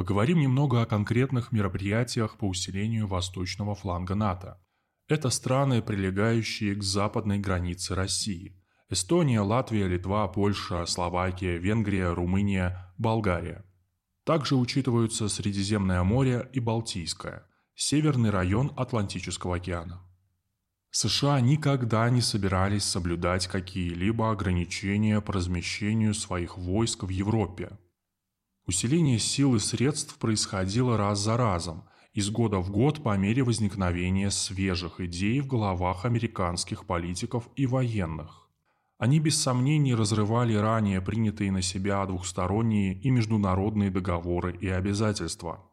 Поговорим немного о конкретных мероприятиях по усилению восточного фланга НАТО. Это страны, прилегающие к западной границе России. Эстония, Латвия, Литва, Польша, Словакия, Венгрия, Румыния, Болгария. Также учитываются Средиземное море и Балтийское, северный район Атлантического океана. США никогда не собирались соблюдать какие-либо ограничения по размещению своих войск в Европе – Усиление сил и средств происходило раз за разом, из года в год по мере возникновения свежих идей в головах американских политиков и военных. Они без сомнений разрывали ранее принятые на себя двухсторонние и международные договоры и обязательства.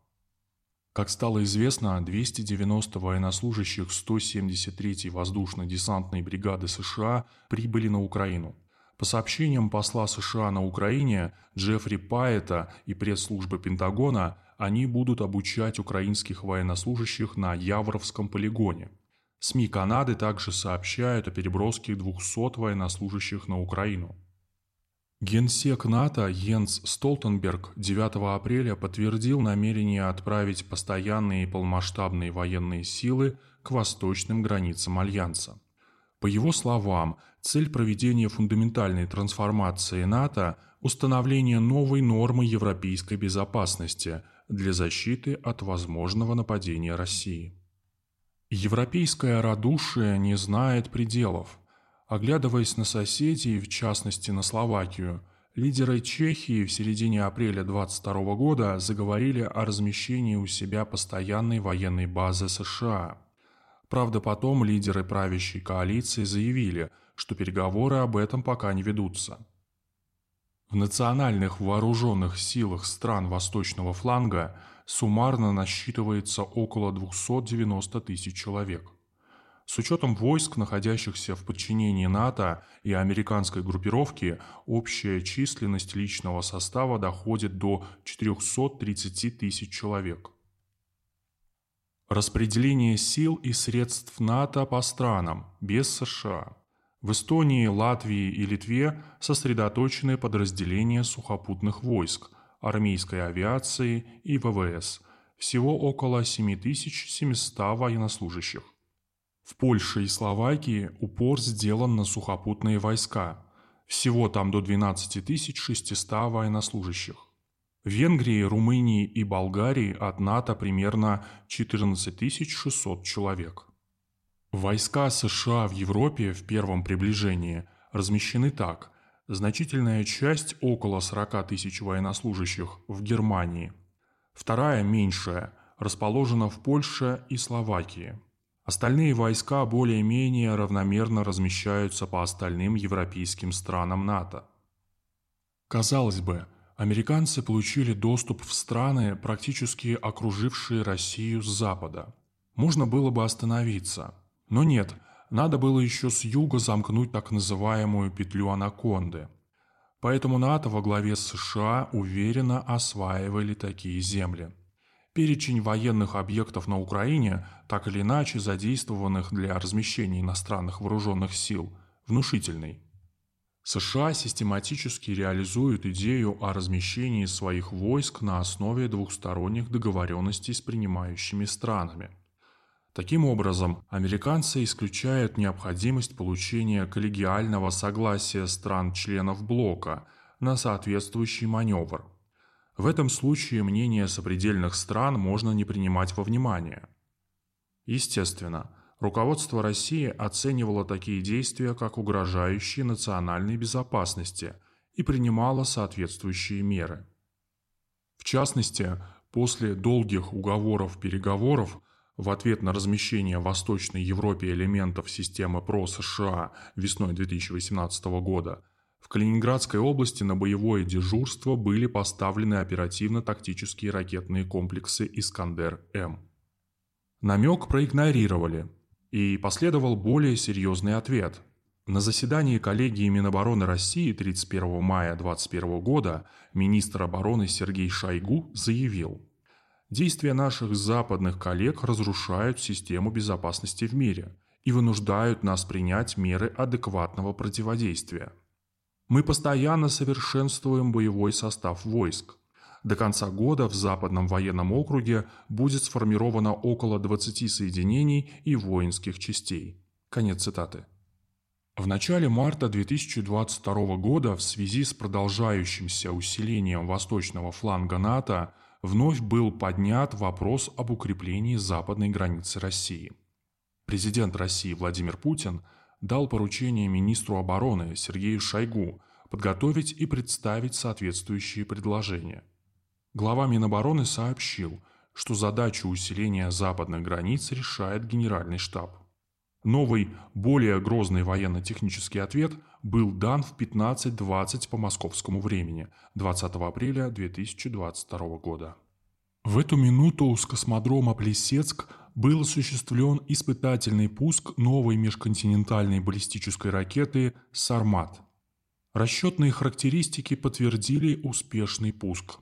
Как стало известно, 290 военнослужащих 173-й воздушно-десантной бригады США прибыли на Украину – по сообщениям посла США на Украине Джеффри Пайета и пресс-службы Пентагона, они будут обучать украинских военнослужащих на Явровском полигоне. СМИ Канады также сообщают о переброске 200 военнослужащих на Украину. Генсек НАТО Йенс Столтенберг 9 апреля подтвердил намерение отправить постоянные и полномасштабные военные силы к восточным границам Альянса. По его словам, цель проведения фундаментальной трансформации НАТО – установление новой нормы европейской безопасности для защиты от возможного нападения России. Европейское радушие не знает пределов. Оглядываясь на соседей, в частности на Словакию, лидеры Чехии в середине апреля 22 года заговорили о размещении у себя постоянной военной базы США – Правда, потом лидеры правящей коалиции заявили, что переговоры об этом пока не ведутся. В национальных вооруженных силах стран восточного фланга суммарно насчитывается около 290 тысяч человек. С учетом войск, находящихся в подчинении НАТО и американской группировки, общая численность личного состава доходит до 430 тысяч человек. Распределение сил и средств НАТО по странам, без США. В Эстонии, Латвии и Литве сосредоточены подразделения сухопутных войск, армейской авиации и ВВС. Всего около 7700 военнослужащих. В Польше и Словакии упор сделан на сухопутные войска. Всего там до 12 600 военнослужащих. В Венгрии, Румынии и Болгарии от НАТО примерно 14 600 человек. Войска США в Европе в первом приближении размещены так. Значительная часть, около 40 тысяч военнослужащих, в Германии. Вторая, меньшая, расположена в Польше и Словакии. Остальные войска более-менее равномерно размещаются по остальным европейским странам НАТО. Казалось бы, Американцы получили доступ в страны, практически окружившие Россию с запада. Можно было бы остановиться. Но нет, надо было еще с юга замкнуть так называемую петлю анаконды. Поэтому НАТО во главе США уверенно осваивали такие земли. Перечень военных объектов на Украине, так или иначе задействованных для размещения иностранных вооруженных сил, внушительный. США систематически реализуют идею о размещении своих войск на основе двухсторонних договоренностей с принимающими странами. Таким образом, американцы исключают необходимость получения коллегиального согласия стран-членов блока на соответствующий маневр. В этом случае мнение сопредельных стран можно не принимать во внимание. Естественно, руководство России оценивало такие действия как угрожающие национальной безопасности и принимало соответствующие меры. В частности, после долгих уговоров-переговоров в ответ на размещение в Восточной Европе элементов системы ПРО-США весной 2018 года в Калининградской области на боевое дежурство были поставлены оперативно-тактические ракетные комплексы «Искандер-М». Намек проигнорировали, и последовал более серьезный ответ. На заседании коллегии Минобороны России 31 мая 2021 года министр обороны Сергей Шойгу заявил, «Действия наших западных коллег разрушают систему безопасности в мире и вынуждают нас принять меры адекватного противодействия. Мы постоянно совершенствуем боевой состав войск. До конца года в Западном военном округе будет сформировано около 20 соединений и воинских частей. Конец цитаты. В начале марта 2022 года в связи с продолжающимся усилением восточного фланга НАТО вновь был поднят вопрос об укреплении западной границы России. Президент России Владимир Путин дал поручение министру обороны Сергею Шойгу подготовить и представить соответствующие предложения. Глава Минобороны сообщил, что задачу усиления западных границ решает Генеральный штаб. Новый, более грозный военно-технический ответ был дан в 15.20 по московскому времени 20 апреля 2022 года. В эту минуту с космодрома Плесецк был осуществлен испытательный пуск новой межконтинентальной баллистической ракеты «Сармат». Расчетные характеристики подтвердили успешный пуск.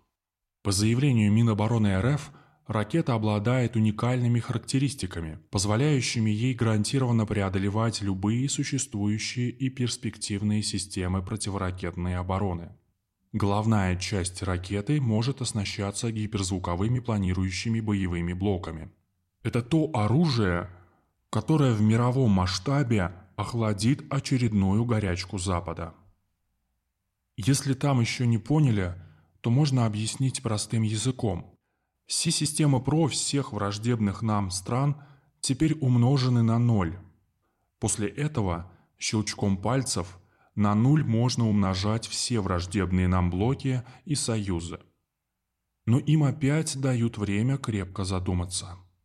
По заявлению Минобороны РФ – Ракета обладает уникальными характеристиками, позволяющими ей гарантированно преодолевать любые существующие и перспективные системы противоракетной обороны. Головная часть ракеты может оснащаться гиперзвуковыми планирующими боевыми блоками. Это то оружие, которое в мировом масштабе охладит очередную горячку Запада. Если там еще не поняли, то можно объяснить простым языком – все системы ПРО всех враждебных нам стран теперь умножены на ноль. После этого щелчком пальцев на нуль можно умножать все враждебные нам блоки и союзы. Но им опять дают время крепко задуматься.